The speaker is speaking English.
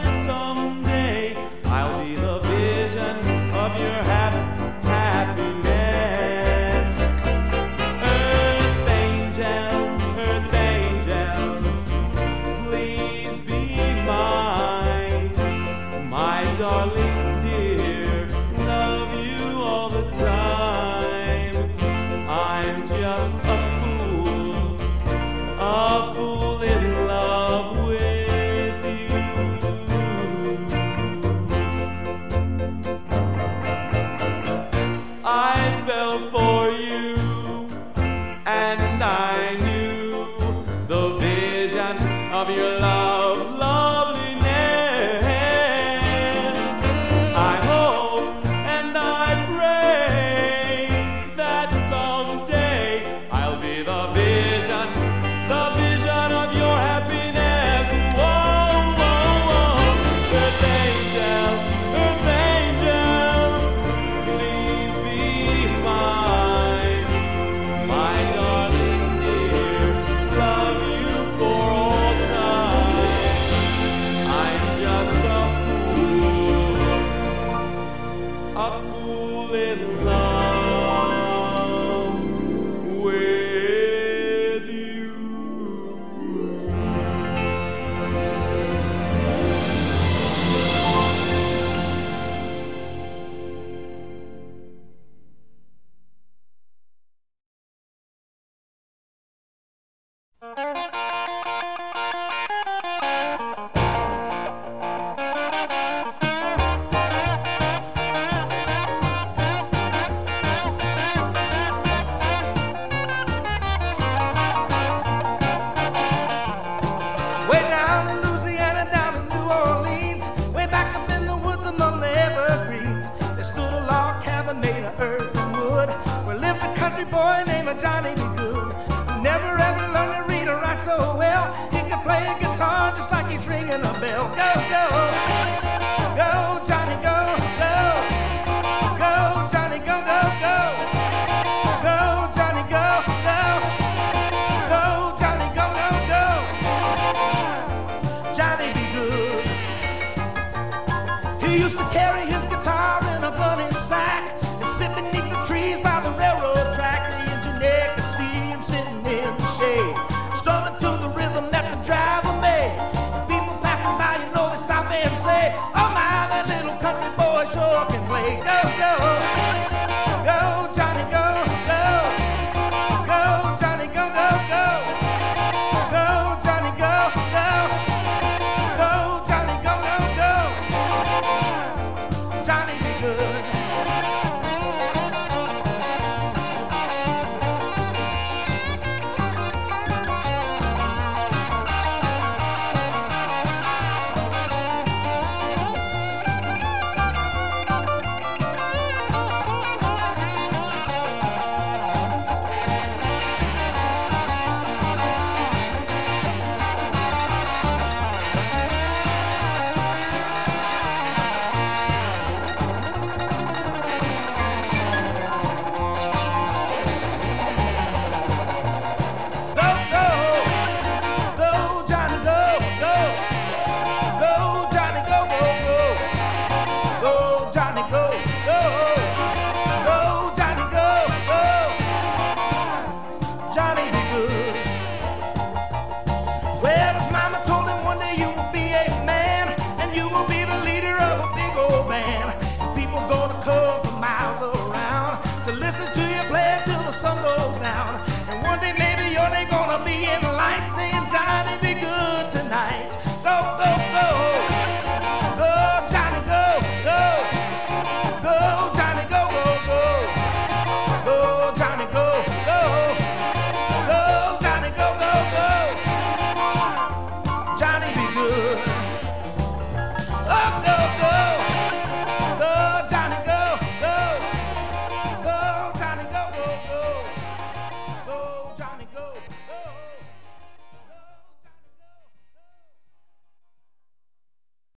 that is all.